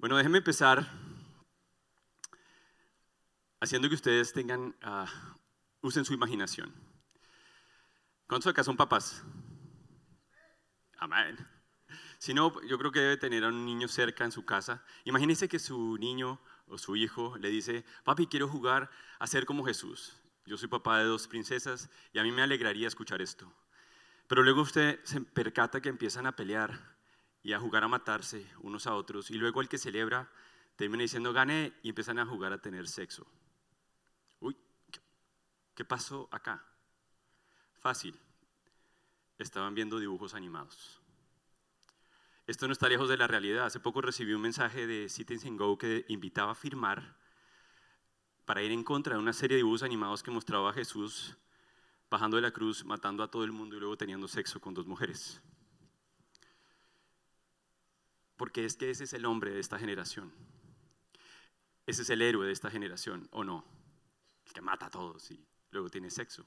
Bueno, déjenme empezar haciendo que ustedes tengan, ah, usen su imaginación. ¿Cuántos acá son papás? Amén. Si no, yo creo que debe tener a un niño cerca en su casa. Imagínense que su niño o su hijo le dice, papi, quiero jugar a ser como Jesús. Yo soy papá de dos princesas y a mí me alegraría escuchar esto. Pero luego usted se percata que empiezan a pelear y a jugar a matarse unos a otros y luego el que celebra termina diciendo gané y empiezan a jugar a tener sexo. Uy, ¿qué pasó acá? Fácil. Estaban viendo dibujos animados. Esto no está lejos de la realidad. Hace poco recibí un mensaje de Citizen Go que invitaba a firmar para ir en contra de una serie de dibujos animados que mostraba a Jesús bajando de la cruz, matando a todo el mundo y luego teniendo sexo con dos mujeres. Porque es que ese es el hombre de esta generación. Ese es el héroe de esta generación, ¿o no? El que mata a todos y luego tiene sexo.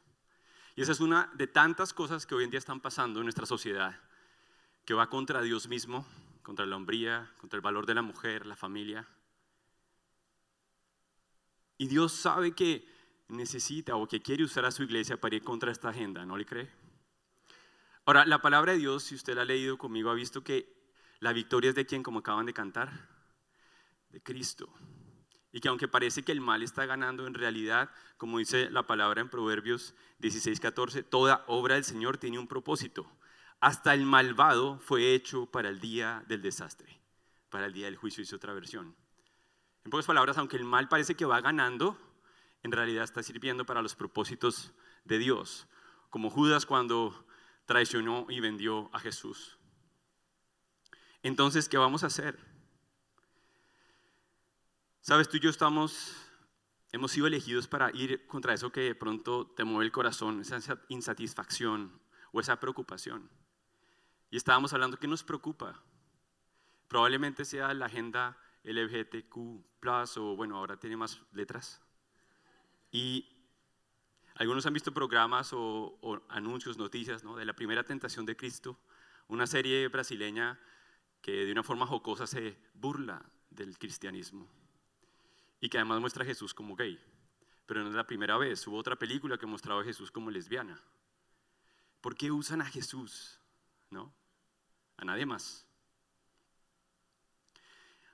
Y esa es una de tantas cosas que hoy en día están pasando en nuestra sociedad que va contra Dios mismo, contra la hombría, contra el valor de la mujer, la familia. Y Dios sabe que necesita o que quiere usar a su iglesia para ir contra esta agenda, ¿no le cree? Ahora, la palabra de Dios, si usted la ha leído conmigo, ha visto que la victoria es de quien, como acaban de cantar, de Cristo. Y que aunque parece que el mal está ganando, en realidad, como dice la palabra en Proverbios 16, 14, toda obra del Señor tiene un propósito hasta el malvado fue hecho para el día del desastre, para el día del juicio, dice otra versión. En pocas palabras, aunque el mal parece que va ganando, en realidad está sirviendo para los propósitos de Dios, como Judas cuando traicionó y vendió a Jesús. Entonces, ¿qué vamos a hacer? Sabes, tú y yo estamos, hemos sido elegidos para ir contra eso que de pronto te mueve el corazón, esa insatisfacción o esa preocupación. Y estábamos hablando, ¿qué nos preocupa? Probablemente sea la agenda LGBTQ, o bueno, ahora tiene más letras. Y algunos han visto programas o, anuncios, noticias ¿no? de la primera tentación de Cristo, una serie brasileña que de una forma jocosa se burla del cristianismo y que además muestra a Jesús como gay. Pero no es la primera vez, hubo otra película que mostraba a Jesús como lesbiana. ¿Por qué usan a Jesús? ¿No? a nadie más.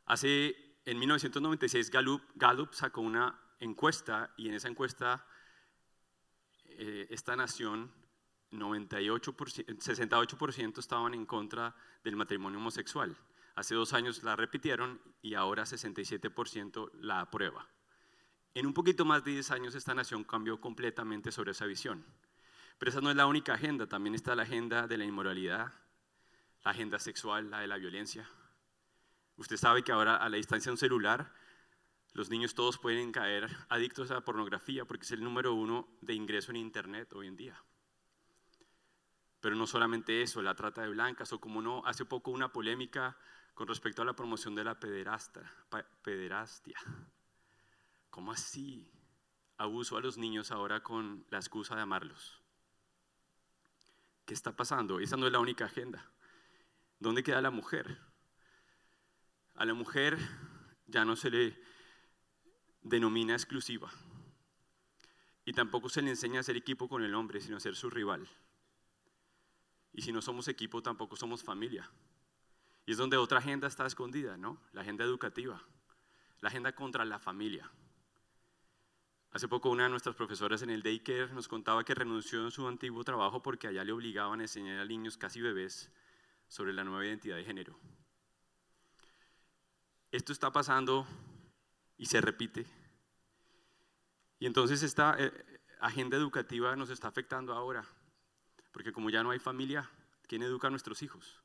Hace, en 1996, Gallup, sacó una encuesta y en esa encuesta eh, esta nación, 68%, estaban en contra del matrimonio homosexual. Hace dos años la repitieron y ahora 67% la aprueba. En un poquito más de 10 años esta nación cambió completamente sobre esa visión. Pero esa no es la única agenda, también está la agenda de la inmoralidad, la agenda sexual, la de la violencia. Usted sabe que ahora a la distancia de un celular, los niños todos pueden caer adictos a la pornografía porque es el número uno de ingreso en Internet hoy en día. Pero no solamente eso, la trata de blancas, o como no, hace poco una polémica con respecto a la promoción de la pederastia. ¿Cómo así? Abuso a los niños ahora con la excusa de amarlos. ¿Qué está pasando? Esa no es la única agenda. ¿Dónde queda la mujer? A la mujer ya no se le denomina exclusiva. Y tampoco se le enseña a ser equipo con el hombre, sino a ser su rival. Y si no somos equipo, tampoco somos familia. Y es donde otra agenda está escondida, ¿no? La agenda educativa, la agenda contra la familia. Hace poco una de nuestras profesoras en el daycare nos contaba que renunció en su antiguo trabajo porque allá le obligaban a enseñar a niños casi bebés sobre la nueva identidad de género. Esto está pasando y se repite. Y entonces esta eh, agenda educativa nos está afectando ahora, porque como ya no hay familia, ¿quién educa a nuestros hijos?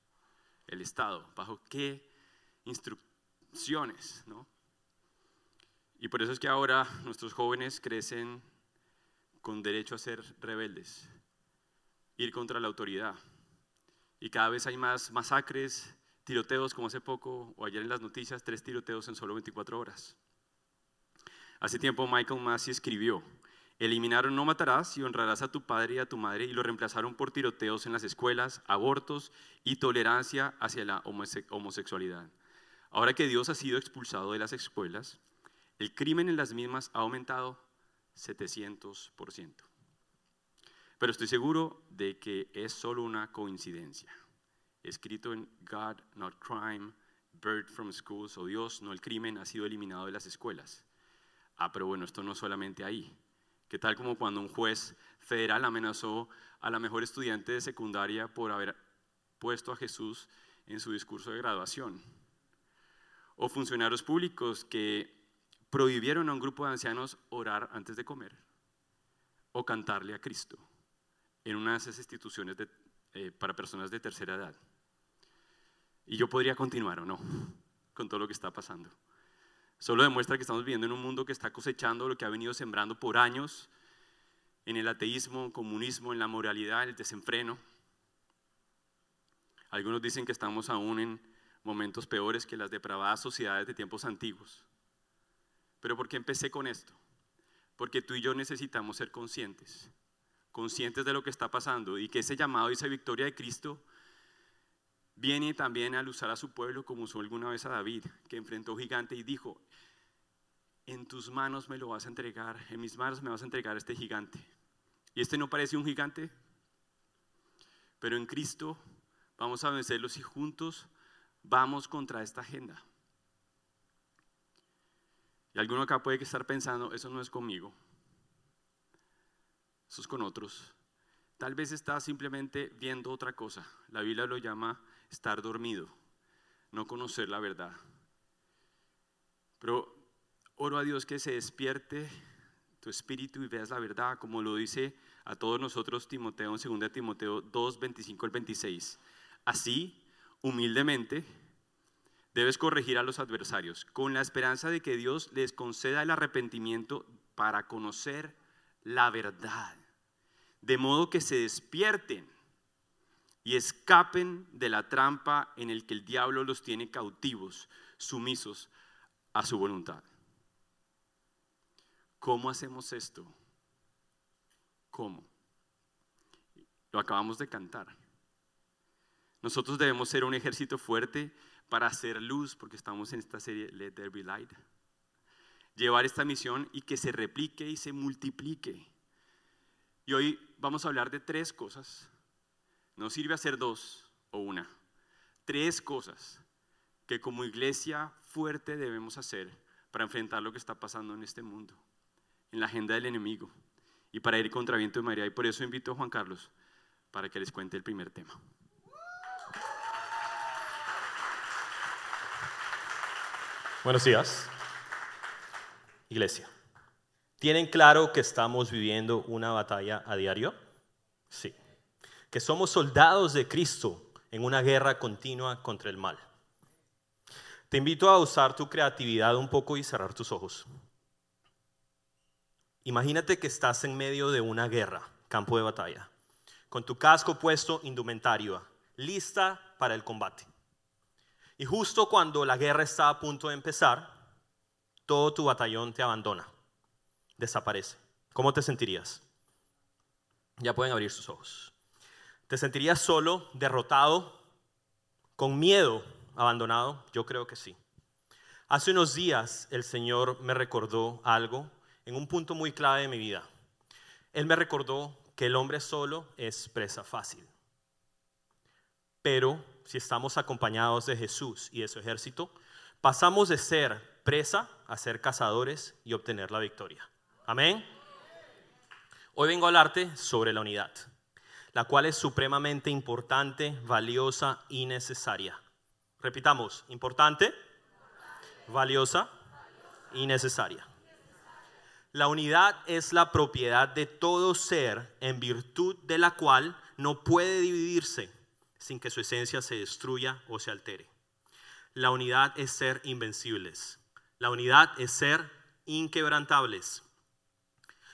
El Estado. ¿Bajo qué instrucciones? ¿no? Y por eso es que ahora nuestros jóvenes crecen con derecho a ser rebeldes, ir contra la autoridad, y cada vez hay más masacres, tiroteos, como hace poco o ayer en las noticias, tres tiroteos en solo 24 horas. Hace tiempo Michael Massey escribió, eliminaron no matarás y honrarás a tu padre y a tu madre y lo reemplazaron por tiroteos en las escuelas, abortos y tolerancia hacia la homosexualidad. Ahora que Dios ha sido expulsado de las escuelas, el crimen en las mismas ha aumentado 700%. Pero estoy seguro de que es solo una coincidencia. Escrito en God, not crime, bird from schools, o Dios, no el crimen, ha sido eliminado de las escuelas. Ah, pero bueno, esto no solamente ahí. ¿Qué tal como cuando un juez federal amenazó a la mejor estudiante de secundaria por haber puesto a Jesús en su discurso de graduación? O funcionarios públicos que prohibieron a un grupo de ancianos orar antes de comer o cantarle a Cristo en una de esas instituciones eh, para personas de tercera edad. Y yo podría continuar o no con todo lo que está pasando. Solo demuestra que estamos viviendo en un mundo que está cosechando lo que ha venido sembrando por años en el ateísmo, comunismo, en la moralidad, el desenfreno. Algunos dicen que estamos aún en momentos peores que las depravadas sociedades de tiempos antiguos. Pero ¿por qué empecé con esto? Porque tú y yo necesitamos ser conscientes, conscientes de lo que está pasando y que ese llamado y esa victoria de Cristo Viene también al usar a su pueblo como usó alguna vez a David, que enfrentó a un gigante y dijo, en tus manos me lo vas a entregar, en mis manos me vas a entregar este gigante. Y este no parece un gigante, pero en Cristo vamos a vencerlos y juntos vamos contra esta agenda. Y alguno acá puede estar pensando, eso no es conmigo, eso es con otros. Tal vez está simplemente viendo otra cosa. La Biblia lo llama estar dormido, no conocer la verdad. Pero oro a Dios que se despierte tu espíritu y veas la verdad, como lo dice a todos nosotros Timoteo en 2 Timoteo 2, 25 al 26. Así, humildemente, debes corregir a los adversarios, con la esperanza de que Dios les conceda el arrepentimiento para conocer la verdad, de modo que se despierten y escapen de la trampa en el que el diablo los tiene cautivos, sumisos a su voluntad. ¿Cómo hacemos esto? ¿Cómo? Lo acabamos de cantar. Nosotros debemos ser un ejército fuerte para hacer luz, porque estamos en esta serie Let There Be Light. Llevar esta misión y que se replique y se multiplique. Y hoy vamos a hablar de tres cosas no sirve hacer dos o una. Tres cosas que como iglesia fuerte debemos hacer para enfrentar lo que está pasando en este mundo, en la agenda del enemigo y para ir contra viento de María. Y por eso invito a Juan Carlos para que les cuente el primer tema. Buenos días, iglesia. ¿Tienen claro que estamos viviendo una batalla a diario? Sí que somos soldados de Cristo en una guerra continua contra el mal. Te invito a usar tu creatividad un poco y cerrar tus ojos. Imagínate que estás en medio de una guerra, campo de batalla, con tu casco puesto, indumentario, lista para el combate. Y justo cuando la guerra está a punto de empezar, todo tu batallón te abandona, desaparece. ¿Cómo te sentirías? Ya pueden abrir sus ojos. ¿Te sentirías solo, derrotado, con miedo, abandonado? Yo creo que sí. Hace unos días el Señor me recordó algo en un punto muy clave de mi vida. Él me recordó que el hombre solo es presa fácil. Pero si estamos acompañados de Jesús y de su ejército, pasamos de ser presa a ser cazadores y obtener la victoria. Amén. Hoy vengo a hablarte sobre la unidad la cual es supremamente importante, valiosa y necesaria. Repitamos, importante, valiosa y necesaria. La unidad es la propiedad de todo ser en virtud de la cual no puede dividirse sin que su esencia se destruya o se altere. La unidad es ser invencibles. La unidad es ser inquebrantables.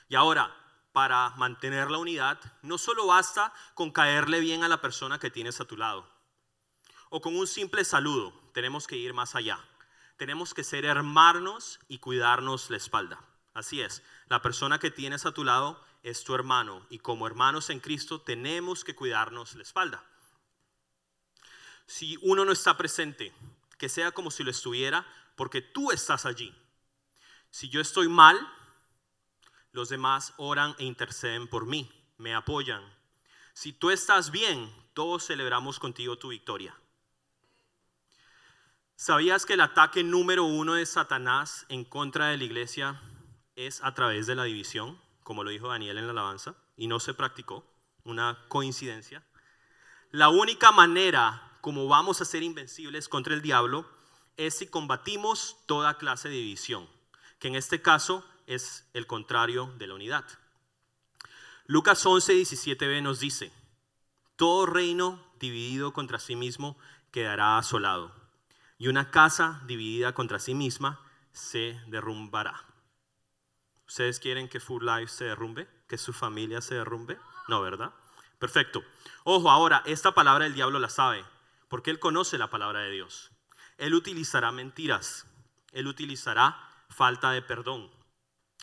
Y ahora, para mantener la unidad, no solo basta con caerle bien a la persona que tienes a tu lado o con un simple saludo, tenemos que ir más allá. Tenemos que ser hermanos y cuidarnos la espalda. Así es, la persona que tienes a tu lado es tu hermano y como hermanos en Cristo tenemos que cuidarnos la espalda. Si uno no está presente, que sea como si lo estuviera, porque tú estás allí. Si yo estoy mal, los demás oran e interceden por mí, me apoyan. Si tú estás bien, todos celebramos contigo tu victoria. ¿Sabías que el ataque número uno de Satanás en contra de la iglesia es a través de la división, como lo dijo Daniel en la alabanza, y no se practicó? Una coincidencia. La única manera como vamos a ser invencibles contra el diablo es si combatimos toda clase de división, que en este caso es el contrario de la unidad. Lucas 11, 17b nos dice, todo reino dividido contra sí mismo quedará asolado, y una casa dividida contra sí misma se derrumbará. ¿Ustedes quieren que Full Life se derrumbe? ¿Que su familia se derrumbe? No, ¿verdad? Perfecto. Ojo, ahora, esta palabra el diablo la sabe, porque él conoce la palabra de Dios. Él utilizará mentiras, él utilizará falta de perdón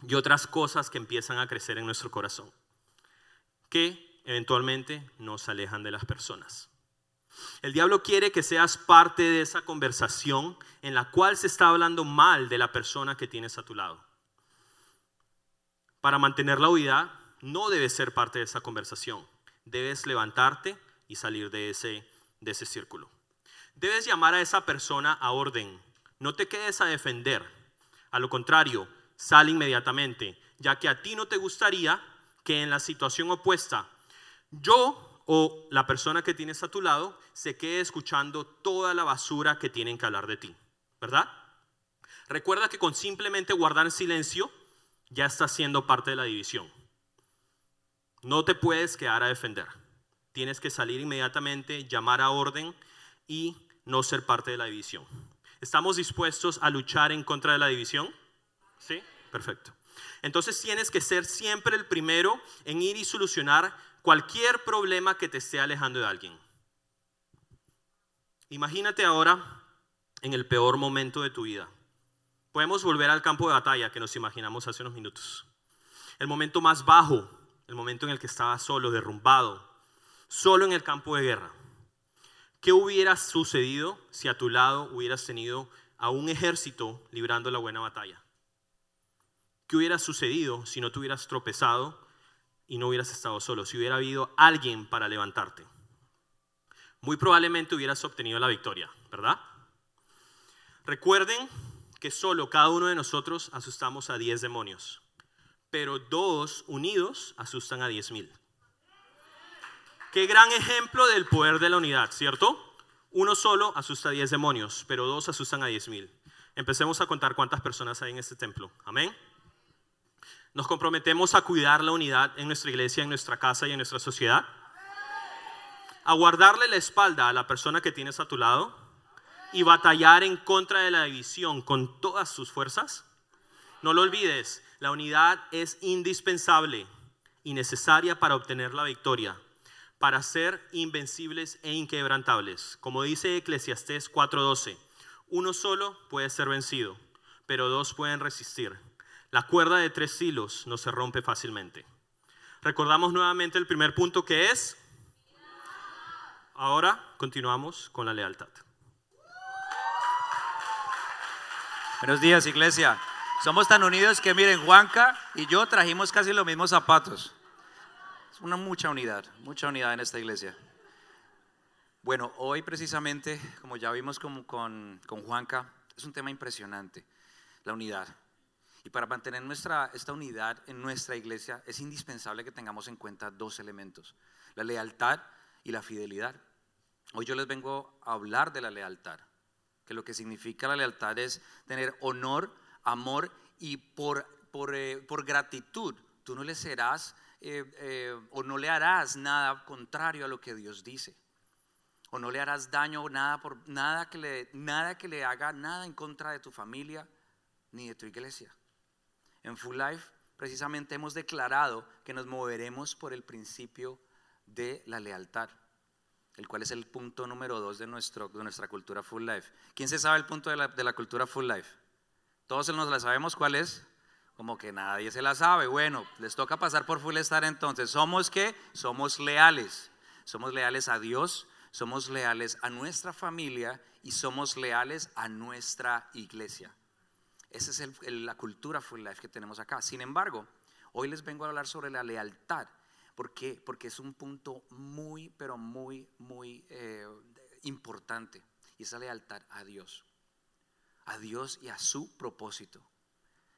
y otras cosas que empiezan a crecer en nuestro corazón, que eventualmente nos alejan de las personas. El diablo quiere que seas parte de esa conversación en la cual se está hablando mal de la persona que tienes a tu lado. Para mantener la unidad, no debes ser parte de esa conversación debes levantarte y salir de ese, de ese círculo. Debes llamar a esa persona a orden. No te quedes a defender. A lo contrario, sal inmediatamente, ya que a ti no te gustaría que en la situación opuesta yo o la persona que tienes a tu lado se quede escuchando toda la basura que tienen que hablar de ti, ¿verdad? Recuerda que con simplemente guardar silencio ya estás siendo parte de la división. No te puedes quedar a defender. Tienes que salir inmediatamente, llamar a orden y no ser parte de la división. ¿Estamos dispuestos a luchar en contra de la división? Sí, perfecto. Entonces tienes que ser siempre el primero en ir y solucionar cualquier problema que te esté alejando de alguien. Imagínate ahora en el peor momento de tu vida. Podemos volver al campo de batalla que nos imaginamos hace unos minutos. El momento más bajo el momento en el que estaba solo, derrumbado, solo en el campo de guerra. ¿Qué hubiera sucedido si a tu lado hubieras tenido a un ejército librando la buena batalla? ¿Qué hubiera sucedido si no te hubieras tropezado y no hubieras estado solo? Si hubiera habido alguien para levantarte. Muy probablemente hubieras obtenido la victoria, ¿verdad? Recuerden que solo cada uno de nosotros asustamos a 10 demonios pero dos unidos asustan a diez mil. Qué gran ejemplo del poder de la unidad, ¿cierto? Uno solo asusta a diez demonios, pero dos asustan a diez mil. Empecemos a contar cuántas personas hay en este templo. Amén. Nos comprometemos a cuidar la unidad en nuestra iglesia, en nuestra casa y en nuestra sociedad. A guardarle la espalda a la persona que tienes a tu lado y batallar en contra de la división con todas sus fuerzas. No lo olvides, la unidad es indispensable y necesaria para obtener la victoria, para ser invencibles e inquebrantables. Como dice Eclesiastés 4:12, uno solo puede ser vencido, pero dos pueden resistir. La cuerda de tres hilos no se rompe fácilmente. Recordamos nuevamente el primer punto que es... Ahora continuamos con la lealtad. Buenos días, iglesia. Somos tan unidos que miren, Juanca y yo trajimos casi los mismos zapatos. Es una mucha unidad, mucha unidad en esta iglesia. Bueno, hoy precisamente, como ya vimos con, con, con Juanca, es un tema impresionante, la unidad. Y para mantener nuestra, esta unidad en nuestra iglesia es indispensable que tengamos en cuenta dos elementos, la lealtad y la fidelidad. Hoy yo les vengo a hablar de la lealtad, que lo que significa la lealtad es tener honor amor y por, por, eh, por gratitud. Tú no le serás eh, eh, o no le harás nada contrario a lo que Dios dice. O no le harás daño, nada, por, nada, que le, nada que le haga nada en contra de tu familia ni de tu iglesia. En Full Life precisamente hemos declarado que nos moveremos por el principio de la lealtad, el cual es el punto número dos de, nuestro, de nuestra cultura Full Life. ¿Quién se sabe el punto de la, de la cultura Full Life? Todos nos la sabemos cuál es. Como que nadie se la sabe. Bueno, les toca pasar por Full Star entonces. ¿Somos qué? Somos leales. Somos leales a Dios, somos leales a nuestra familia y somos leales a nuestra iglesia. Esa es la cultura full life que tenemos acá. Sin embargo, hoy les vengo a hablar sobre la lealtad. ¿Por qué? Porque es un punto muy, pero muy, muy eh, importante. Y esa lealtad a Dios. A Dios y a su propósito.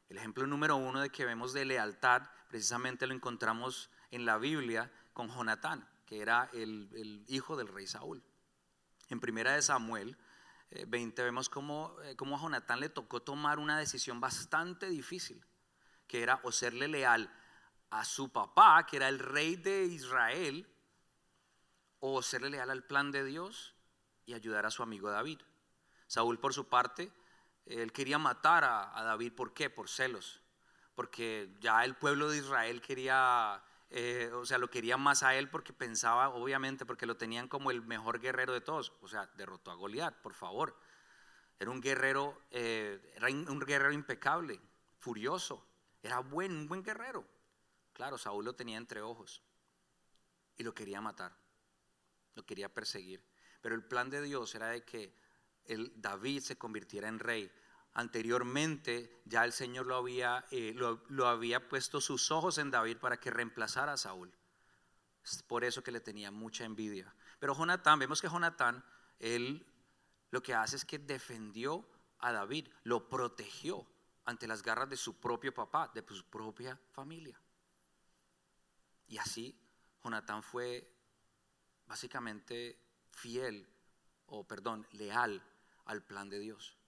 El ejemplo número uno de que vemos de lealtad, precisamente lo encontramos en la Biblia con Jonatán, que era el, hijo del rey Saúl. En primera de Samuel 20 eh, vemos cómo, eh, cómo a Jonatán le tocó tomar una decisión bastante difícil, que era o serle leal a su papá, que era el rey de Israel, o serle leal al plan de Dios y ayudar a su amigo David. Saúl, por su parte, él quería matar a, David, ¿por qué? Por celos, porque ya el pueblo de Israel quería, eh, o sea, lo quería más a él porque pensaba, obviamente, porque lo tenían como el mejor guerrero de todos, o sea, derrotó a Goliat, por favor. Era un guerrero, eh, era un guerrero impecable, furioso, era buen, un buen guerrero. Claro, Saúl lo tenía entre ojos y lo quería matar, lo quería perseguir. Pero el plan de Dios era de que el David se convirtiera en rey. Anteriormente ya el Señor lo había, eh, lo, había puesto sus ojos en David para que reemplazara a Saúl. Por eso que le tenía mucha envidia. Pero Jonatán, vemos que Jonatán, él lo que hace es que defendió a David, lo protegió ante las garras de su propio papá, de su propia familia. Y así Jonatán fue básicamente fiel, o perdón, leal al plan de Dios.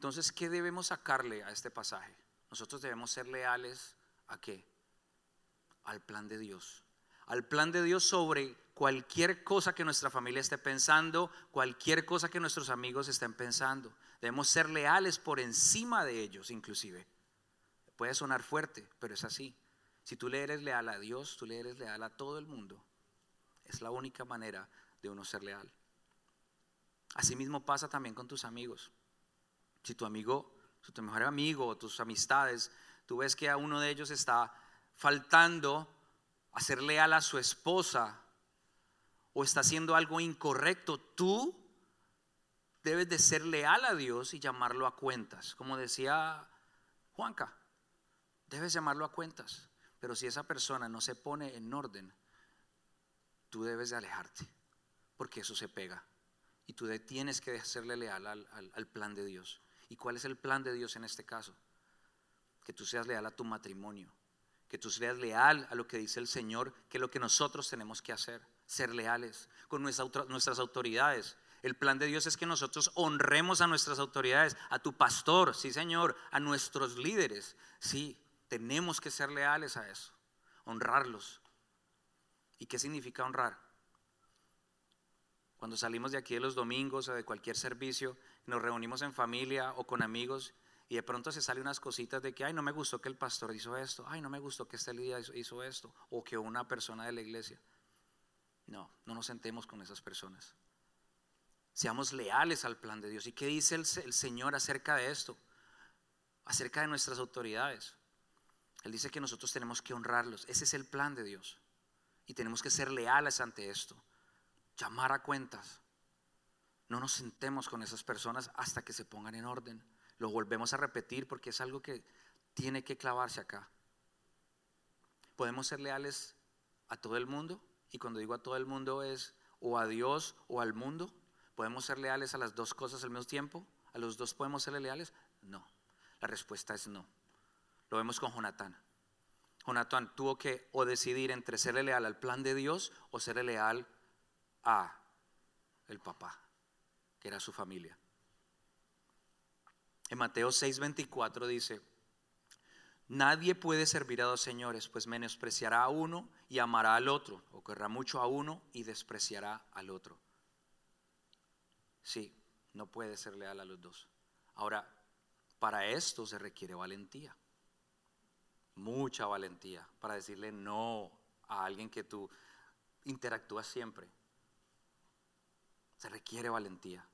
Entonces, ¿qué debemos sacarle a este pasaje? Nosotros debemos ser leales a qué? Al plan de Dios. Al plan de Dios sobre cualquier cosa que nuestra familia esté pensando, cualquier cosa que nuestros amigos estén pensando. Debemos ser leales por encima de ellos inclusive. Puede sonar fuerte, pero es así. Si tú le eres leal a Dios, tú le eres leal a todo el mundo. Es la única manera de uno ser leal. Asimismo pasa también con tus amigos. Si tu amigo, si tu mejor amigo tus amistades, tú ves que a uno de ellos está faltando a ser leal a su esposa o está haciendo algo incorrecto, tú debes de ser leal a Dios y llamarlo a cuentas. Como decía Juanca, debes llamarlo a cuentas. Pero si esa persona no se pone en orden, tú debes de alejarte, porque eso se pega y tú tienes que serle leal al, plan de Dios. ¿Y cuál es el plan de Dios en este caso? Que tú seas leal a tu matrimonio, que tú seas leal a lo que dice el Señor, que es lo que nosotros tenemos que hacer, ser leales con nuestras autoridades. El plan de Dios es que nosotros honremos a nuestras autoridades, a tu pastor, sí Señor, a nuestros líderes. Sí, tenemos que ser leales a eso, honrarlos. ¿Y qué significa honrar? Cuando salimos de aquí de los domingos o de cualquier servicio, nos reunimos en familia o con amigos y de pronto se salen unas cositas de que, ay, no me gustó que el pastor hizo esto, ay, no me gustó que este líder hizo esto, o que una persona de la iglesia. No, no nos sentemos con esas personas. Seamos leales al plan de Dios. ¿Y qué dice el, el Señor acerca de esto? Acerca de nuestras autoridades. Él dice que nosotros tenemos que honrarlos. Ese es el plan de Dios. Y tenemos que ser leales ante esto llamar a cuentas. No nos sentemos con esas personas hasta que se pongan en orden. Lo volvemos a repetir porque es algo que tiene que clavarse acá. Podemos ser leales a todo el mundo y cuando digo a todo el mundo es o a Dios o al mundo. ¿Podemos ser leales a las dos cosas al mismo tiempo? ¿A los dos podemos ser leales? No. La respuesta es no. Lo vemos con Jonatán. Jonatán tuvo que o decidir entre serle leal al plan de Dios o serle leal a el papá, que era su familia. En Mateo 6:24 dice, nadie puede servir a dos señores, pues menospreciará a uno y amará al otro, o querrá mucho a uno y despreciará al otro. Sí, no puede ser leal a los dos. Ahora, para esto se requiere valentía, mucha valentía, para decirle no a alguien que tú interactúas siempre. Se requiere valentía.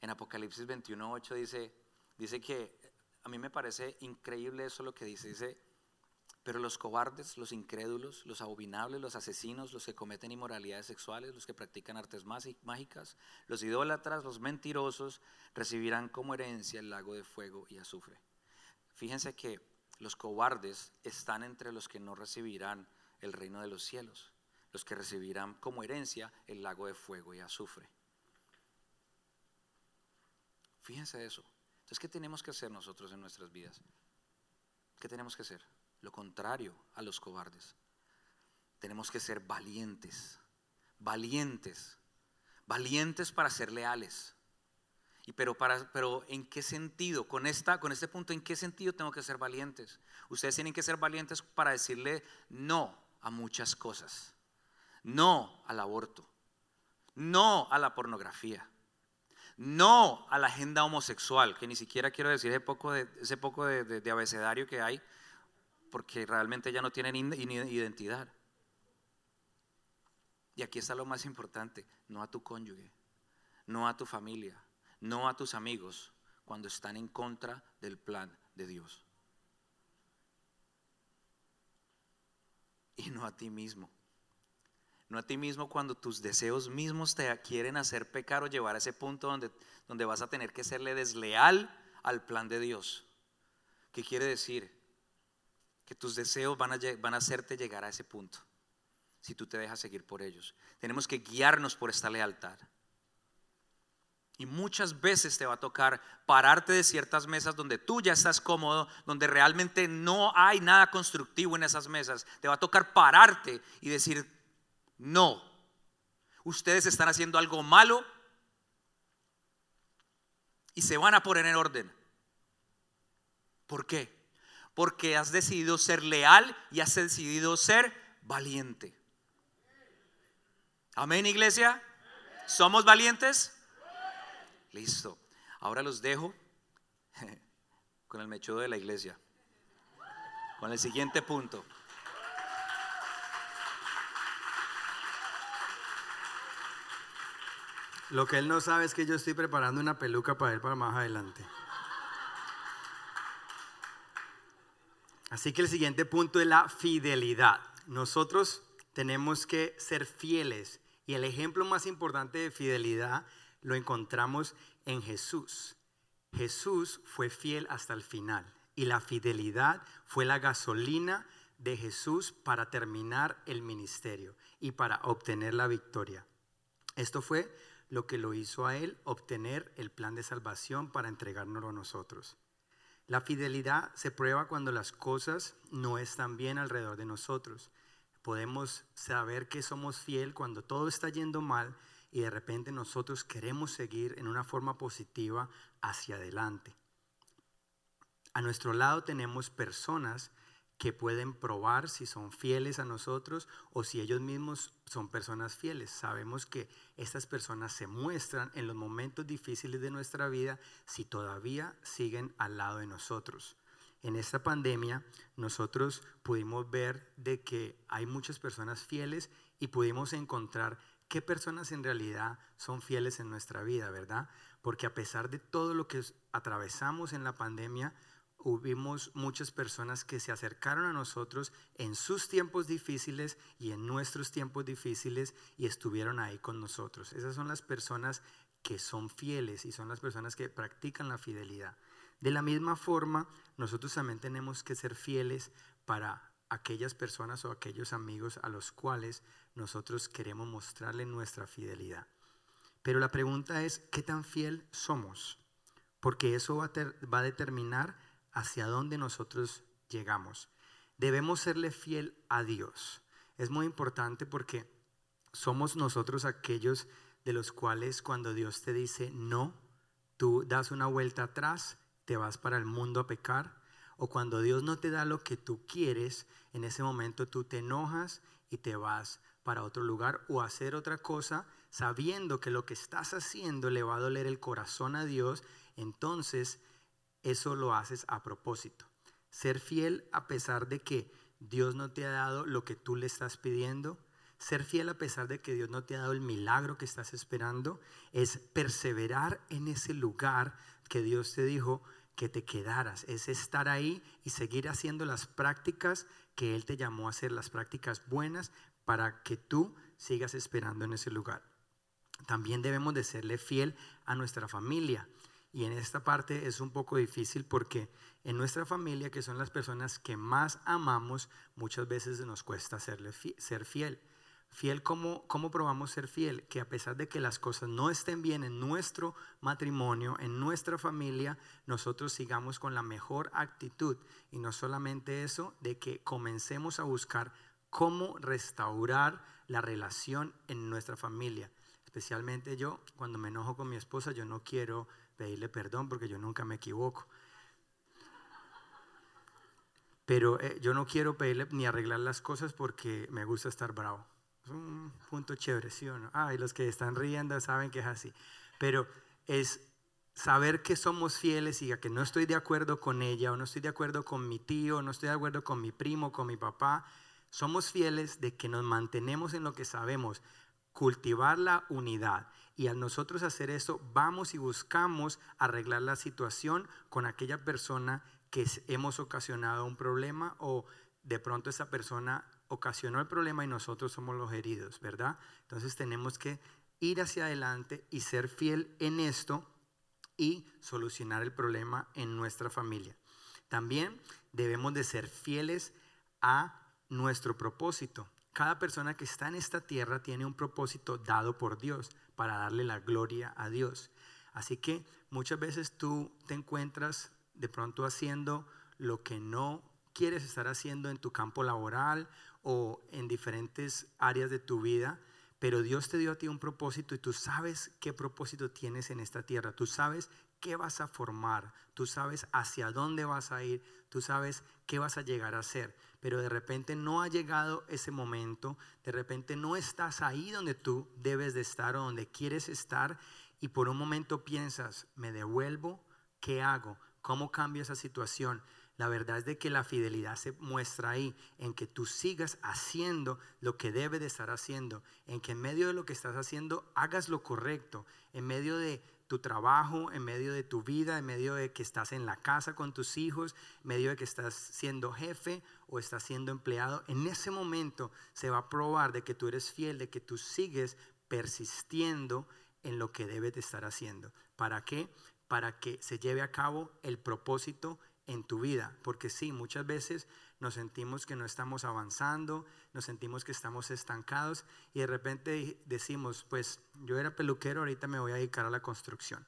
En Apocalipsis 21.8 dice, dice que a mí me parece increíble eso lo que dice. Dice, Pero los cobardes, los incrédulos, los abominables, los asesinos, los que cometen inmoralidades sexuales, los que practican artes mágicas, los idólatras, los mentirosos, recibirán como herencia el lago de fuego y azufre. Fíjense que los cobardes están entre los que no recibirán el reino de los cielos, los que recibirán como herencia el lago de fuego y azufre. Fíjense eso. Entonces, ¿qué tenemos que hacer nosotros en nuestras vidas? ¿Qué tenemos que hacer? Lo contrario a los cobardes. Tenemos que ser valientes, valientes, valientes para ser leales. Y pero pero en qué sentido? Con esta con este punto en qué sentido tengo que ser valientes? Ustedes tienen que ser valientes para decirle no a muchas cosas. No al aborto. No a la pornografía. No a la agenda homosexual, que ni siquiera quiero decir ese poco de, ese poco de abecedario que hay, porque realmente ya no tienen identidad. Y aquí está lo más importante, no a tu cónyuge, no a tu familia, no a tus amigos, cuando están en contra del plan de Dios. Y no a ti mismo. No a ti mismo cuando tus deseos mismos te quieren hacer pecar o llevar a ese punto donde, donde vas a tener que serle desleal al plan de Dios. ¿Qué quiere decir? que tus deseos van a, van a hacerte llegar a ese punto, si tú te dejas seguir por ellos. Tenemos que guiarnos por esta lealtad. Y muchas veces te va a tocar pararte de ciertas mesas donde tú ya estás cómodo, donde realmente no hay nada constructivo en esas mesas. Te va a tocar pararte y decir, no, ustedes están haciendo algo malo y se van a poner en orden. ¿Por qué? porque has decidido ser leal y has decidido ser valiente. Amén, iglesia. ¿Somos valientes? Listo. Ahora los dejo con el mechudo de la iglesia. Con el siguiente punto. Lo que él no sabe es que yo estoy preparando una peluca para él para más adelante. Así que el siguiente punto es la fidelidad. Nosotros tenemos que ser fieles y el ejemplo más importante de fidelidad lo encontramos en Jesús. Jesús fue fiel hasta el final y la fidelidad fue la gasolina de Jesús para terminar el ministerio y para obtener la victoria. Esto fue lo que lo hizo a él obtener el plan de salvación para entregárnoslo a nosotros. La fidelidad se prueba cuando las cosas no están bien alrededor de nosotros. Podemos saber que somos fiel cuando todo está yendo mal y de repente nosotros queremos seguir en una forma positiva hacia adelante. A nuestro lado tenemos personas que pueden probar si son fieles a nosotros o si ellos mismos son personas fieles. Sabemos que estas personas se muestran en los momentos difíciles de nuestra vida si todavía siguen al lado de nosotros. En esta pandemia nosotros pudimos ver de que hay muchas personas fieles y pudimos encontrar qué personas en realidad son fieles en nuestra vida, ¿verdad? Porque a pesar de todo lo que atravesamos en la pandemia, hubimos muchas personas que se acercaron a nosotros en sus tiempos difíciles y en nuestros tiempos difíciles y estuvieron ahí con nosotros. Esas son las personas que son fieles y son las personas que practican la fidelidad. De la misma forma, nosotros también tenemos que ser fieles para aquellas personas o aquellos amigos a los cuales nosotros queremos mostrarle nuestra fidelidad. Pero la pregunta es, ¿qué tan fiel somos? Porque eso va a, va a determinar hacia dónde nosotros llegamos. Debemos serle fiel a Dios. Es muy importante porque somos nosotros aquellos de los cuales cuando Dios te dice no, tú das una vuelta atrás, te vas para el mundo a pecar, o cuando Dios no te da lo que tú quieres, en ese momento tú te enojas y te vas para otro lugar o hacer otra cosa, sabiendo que lo que estás haciendo le va a doler el corazón a Dios, entonces eso lo haces a propósito. Ser fiel a pesar de que Dios no te ha dado lo que tú le estás pidiendo. Ser fiel a pesar de que Dios no te ha dado el milagro que estás esperando. Es perseverar en ese lugar que Dios te dijo que te quedaras, es estar ahí y seguir haciendo las prácticas que Él te llamó a hacer, las prácticas buenas, para que tú sigas esperando en ese lugar. También debemos de serle fiel a nuestra familia. Y en esta parte es un poco difícil porque en nuestra familia, que son las personas que más amamos, muchas veces nos cuesta serle ser fiel. Fiel, ¿cómo, ¿cómo probamos ser fiel? Que a pesar de que las cosas no estén bien en nuestro matrimonio, en nuestra familia, nosotros sigamos con la mejor actitud. Y no solamente eso, de que comencemos a buscar cómo restaurar la relación en nuestra familia. Especialmente yo, cuando me enojo con mi esposa, yo no quiero pedirle perdón porque yo nunca me equivoco. Pero eh, yo no quiero pedirle ni arreglar las cosas porque me gusta estar bravo. Es un punto chévere, ¿sí o no? Ah, y los que están riendo saben que es así. Pero es saber que somos fieles y que no estoy de acuerdo con ella o no estoy de acuerdo con mi tío, no estoy de acuerdo con mi primo, con mi papá. Somos fieles de que nos mantenemos en lo que sabemos, cultivar la unidad. Y al nosotros hacer eso, vamos y buscamos arreglar la situación con aquella persona que hemos ocasionado un problema o de pronto esa persona ocasionó el problema y nosotros somos los heridos, ¿verdad? Entonces tenemos que ir hacia adelante y ser fiel en esto y solucionar el problema en nuestra familia. También debemos de ser fieles a nuestro propósito. Cada persona que está en esta tierra tiene un propósito dado por Dios para darle la gloria a Dios. Así que muchas veces tú te encuentras de pronto haciendo lo que no quieres estar haciendo en tu campo laboral o en diferentes áreas de tu vida, pero Dios te dio a ti un propósito y tú sabes qué propósito tienes en esta tierra, tú sabes qué vas a formar, tú sabes hacia dónde vas a ir, tú sabes qué vas a llegar a ser pero de repente no ha llegado ese momento, de repente no estás ahí donde tú debes de estar o donde quieres estar y por un momento piensas, me devuelvo, ¿qué hago? ¿Cómo cambio esa situación? La verdad es de que la fidelidad se muestra ahí, en que tú sigas haciendo lo que debe de estar haciendo, en que en medio de lo que estás haciendo hagas lo correcto, en medio de tu trabajo, en medio de tu vida, en medio de que estás en la casa con tus hijos, en medio de que estás siendo jefe o estás siendo empleado, en ese momento se va a probar de que tú eres fiel, de que tú sigues persistiendo en lo que debes de estar haciendo. ¿Para qué? Para que se lleve a cabo el propósito en tu vida. Porque sí, muchas veces nos sentimos que no estamos avanzando, nos sentimos que estamos estancados y de repente decimos, pues yo era peluquero, ahorita me voy a dedicar a la construcción.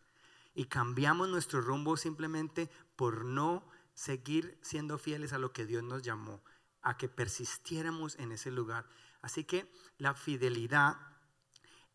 Y cambiamos nuestro rumbo simplemente por no seguir siendo fieles a lo que Dios nos llamó, a que persistiéramos en ese lugar. Así que la fidelidad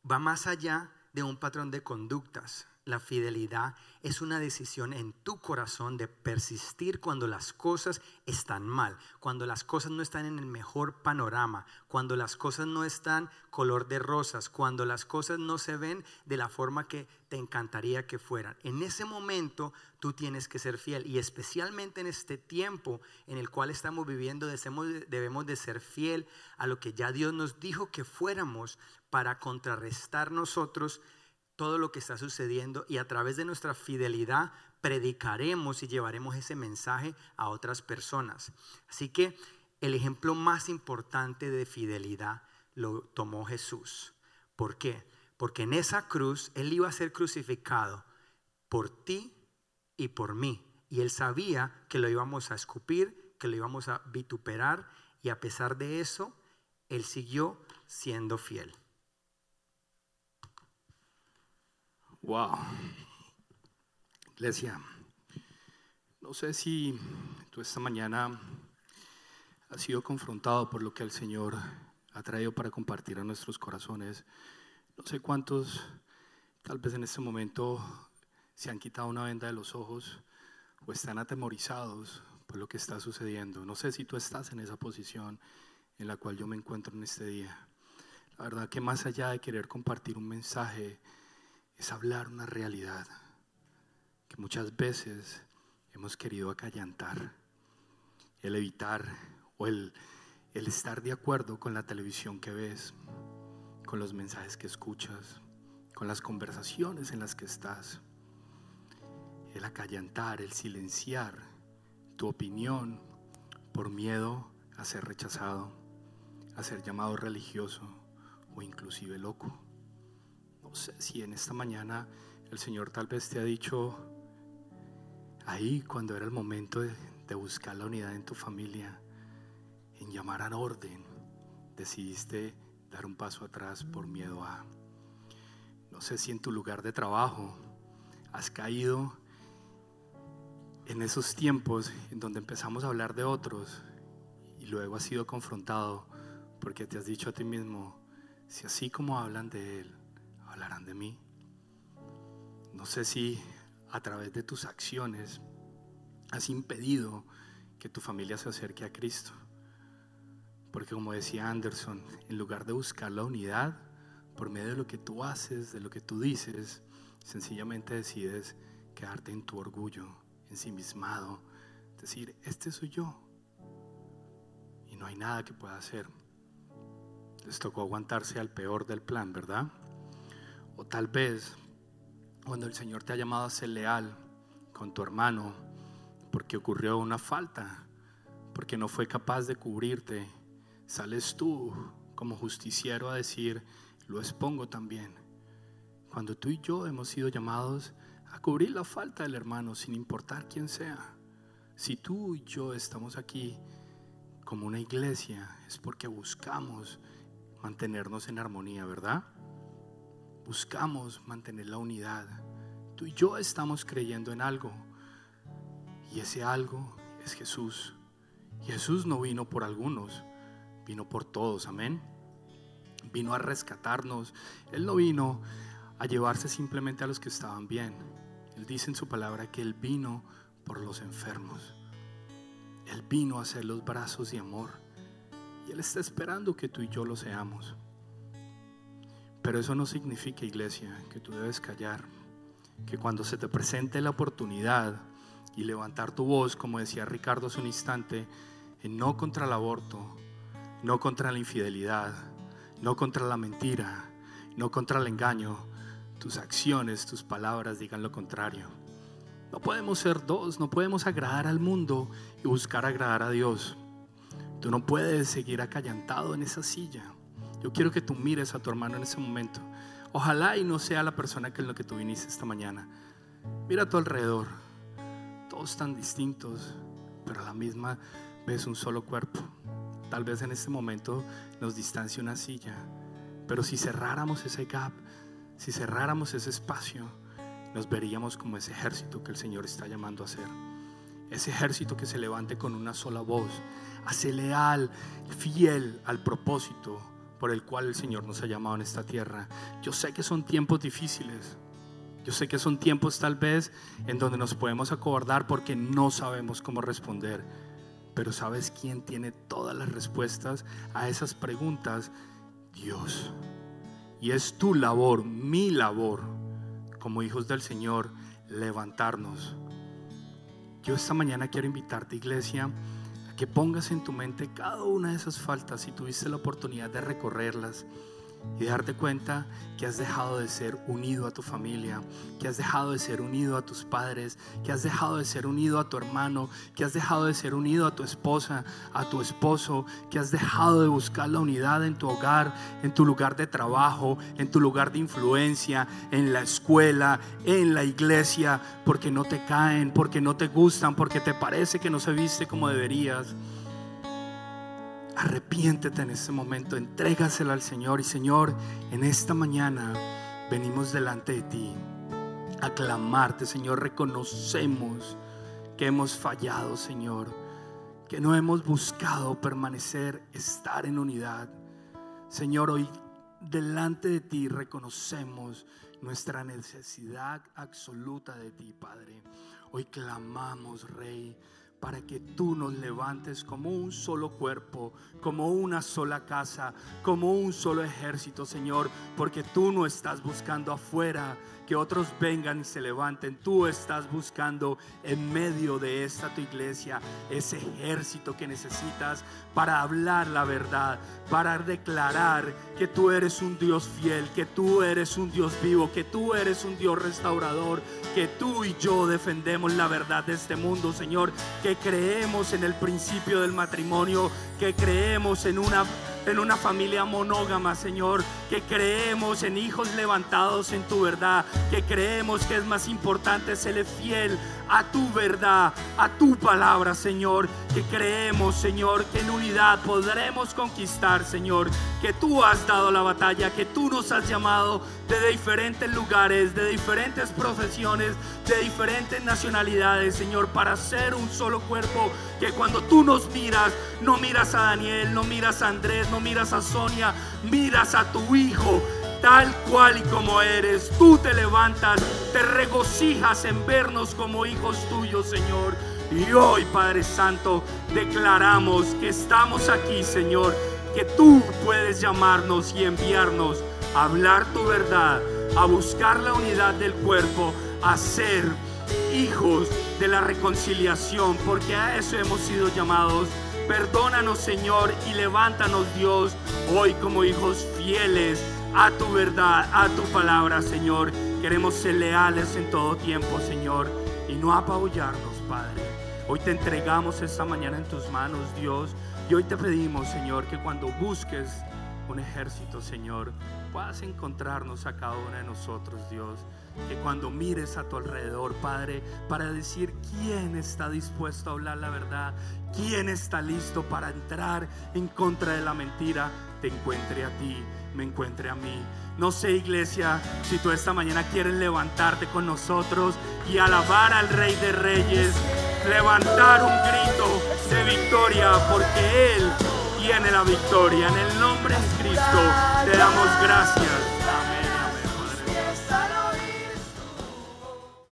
va más allá de un patrón de conductas. La fidelidad es una decisión en tu corazón de persistir cuando las cosas están mal, cuando las cosas no están en el mejor panorama, cuando las cosas no están color de rosas, cuando las cosas no se ven de la forma que te encantaría que fueran. En ese momento tú tienes que ser fiel y especialmente en este tiempo en el cual estamos viviendo debemos de ser fiel a lo que ya Dios nos dijo que fuéramos para contrarrestar nosotros todo lo que está sucediendo y a través de nuestra fidelidad predicaremos y llevaremos ese mensaje a otras personas. Así que el ejemplo más importante de fidelidad lo tomó Jesús. ¿Por qué? Porque en esa cruz Él iba a ser crucificado por ti y por mí. Y Él sabía que lo íbamos a escupir, que lo íbamos a vituperar y a pesar de eso, Él siguió siendo fiel. Wow. Iglesia, no sé si tú esta mañana has sido confrontado por lo que el Señor ha traído para compartir a nuestros corazones. No sé cuántos tal vez en este momento se han quitado una venda de los ojos o están atemorizados por lo que está sucediendo. No sé si tú estás en esa posición en la cual yo me encuentro en este día. La verdad que más allá de querer compartir un mensaje, es hablar una realidad que muchas veces hemos querido acallantar, el evitar o el, el estar de acuerdo con la televisión que ves, con los mensajes que escuchas, con las conversaciones en las que estás. el acallantar, el silenciar tu opinión por miedo a ser rechazado, a ser llamado religioso o inclusive loco. Sé si en esta mañana el Señor tal vez te ha dicho, ahí cuando era el momento de, de buscar la unidad en tu familia, en llamar a orden, decidiste dar un paso atrás por miedo a... No sé si en tu lugar de trabajo has caído en esos tiempos en donde empezamos a hablar de otros y luego has sido confrontado porque te has dicho a ti mismo, si así como hablan de Él, hablarán de mí. No sé si a través de tus acciones has impedido que tu familia se acerque a Cristo. Porque como decía Anderson, en lugar de buscar la unidad por medio de lo que tú haces, de lo que tú dices, sencillamente decides quedarte en tu orgullo, ensimismado, decir, este soy yo. Y no hay nada que pueda hacer. Les tocó aguantarse al peor del plan, ¿verdad? O tal vez cuando el Señor te ha llamado a ser leal con tu hermano porque ocurrió una falta, porque no fue capaz de cubrirte, sales tú como justiciero a decir, lo expongo también. Cuando tú y yo hemos sido llamados a cubrir la falta del hermano sin importar quién sea. Si tú y yo estamos aquí como una iglesia es porque buscamos mantenernos en armonía, ¿verdad? Buscamos mantener la unidad. Tú y yo estamos creyendo en algo. Y ese algo es Jesús. Jesús no vino por algunos, vino por todos, amén. Vino a rescatarnos. Él no vino a llevarse simplemente a los que estaban bien. Él dice en su palabra que Él vino por los enfermos. Él vino a hacer los brazos de amor. Y Él está esperando que tú y yo lo seamos. Pero eso no significa, iglesia, que tú debes callar. Que cuando se te presente la oportunidad y levantar tu voz, como decía Ricardo hace un instante, no contra el aborto, no contra la infidelidad, no contra la mentira, no contra el engaño, tus acciones, tus palabras digan lo contrario. No podemos ser dos, no podemos agradar al mundo y buscar agradar a Dios. Tú no puedes seguir acallantado en esa silla. Yo quiero que tú mires a tu hermano en ese momento. Ojalá y no sea la persona que en lo que tú viniste esta mañana. Mira a tu alrededor. Todos tan distintos, pero a la misma vez un solo cuerpo. Tal vez en este momento nos distancie una silla, pero si cerráramos ese gap, si cerráramos ese espacio, nos veríamos como ese ejército que el Señor está llamando a ser. Ese ejército que se levante con una sola voz, hace leal, fiel al propósito por el cual el Señor nos ha llamado en esta tierra. Yo sé que son tiempos difíciles. Yo sé que son tiempos tal vez en donde nos podemos acobardar porque no sabemos cómo responder. Pero ¿sabes quién tiene todas las respuestas a esas preguntas? Dios. Y es tu labor, mi labor, como hijos del Señor, levantarnos. Yo esta mañana quiero invitarte, iglesia, que pongas en tu mente cada una de esas faltas si tuviste la oportunidad de recorrerlas y darte cuenta que has dejado de ser unido a tu familia, que has dejado de ser unido a tus padres, que has dejado de ser unido a tu hermano, que has dejado de ser unido a tu esposa, a tu esposo, que has dejado de buscar la unidad en tu hogar, en tu lugar de trabajo, en tu lugar de influencia, en la escuela, en la iglesia, porque no te caen, porque no te gustan, porque te parece que no se viste como deberías. Arrepiéntete en este momento, entrégasela al Señor y Señor, en esta mañana venimos delante de ti a clamarte, Señor, reconocemos que hemos fallado, Señor, que no hemos buscado permanecer, estar en unidad. Señor, hoy delante de ti reconocemos nuestra necesidad absoluta de ti, Padre. Hoy clamamos, Rey, para que tú nos levantes como un solo cuerpo, como una sola casa, como un solo ejército, Señor, porque tú no estás buscando afuera que otros vengan y se levanten. Tú estás buscando en medio de esta tu iglesia ese ejército que necesitas para hablar la verdad, para declarar que tú eres un Dios fiel, que tú eres un Dios vivo, que tú eres un Dios restaurador, que tú y yo defendemos la verdad de este mundo, Señor, creemos en el principio del matrimonio, que creemos en una en una familia monógama, Señor, que creemos en hijos levantados en tu verdad, que creemos que es más importante ser fiel a tu verdad, a tu palabra, Señor, que creemos, Señor, que en unidad podremos conquistar, Señor, que tú has dado la batalla, que tú nos has llamado de diferentes lugares, de diferentes profesiones, de diferentes nacionalidades, Señor, para ser un solo cuerpo, que cuando tú nos miras, no miras a Daniel, no miras a Andrés, no miras a Sonia, miras a tu Hijo tal cual y como eres. Tú te levantas, te regocijas en vernos como hijos tuyos, Señor. Y hoy, Padre Santo, declaramos que estamos aquí, Señor, que tú puedes llamarnos y enviarnos hablar tu verdad, a buscar la unidad del cuerpo, a ser hijos de la reconciliación, porque a eso hemos sido llamados. Perdónanos, Señor, y levántanos, Dios, hoy como hijos fieles a tu verdad, a tu palabra, Señor. Queremos ser leales en todo tiempo, Señor, y no apabullarnos, Padre. Hoy te entregamos esta mañana en tus manos, Dios, y hoy te pedimos, Señor, que cuando busques un ejército, Señor, puedas encontrarnos a cada uno de nosotros, Dios. Que cuando mires a tu alrededor, Padre, para decir quién está dispuesto a hablar la verdad, quién está listo para entrar en contra de la mentira, te encuentre a ti, me encuentre a mí. No sé, iglesia, si tú esta mañana quieres levantarte con nosotros y alabar al Rey de Reyes, levantar un grito de victoria, porque Él tiene la victoria. En el nombre de Cristo te damos gracias.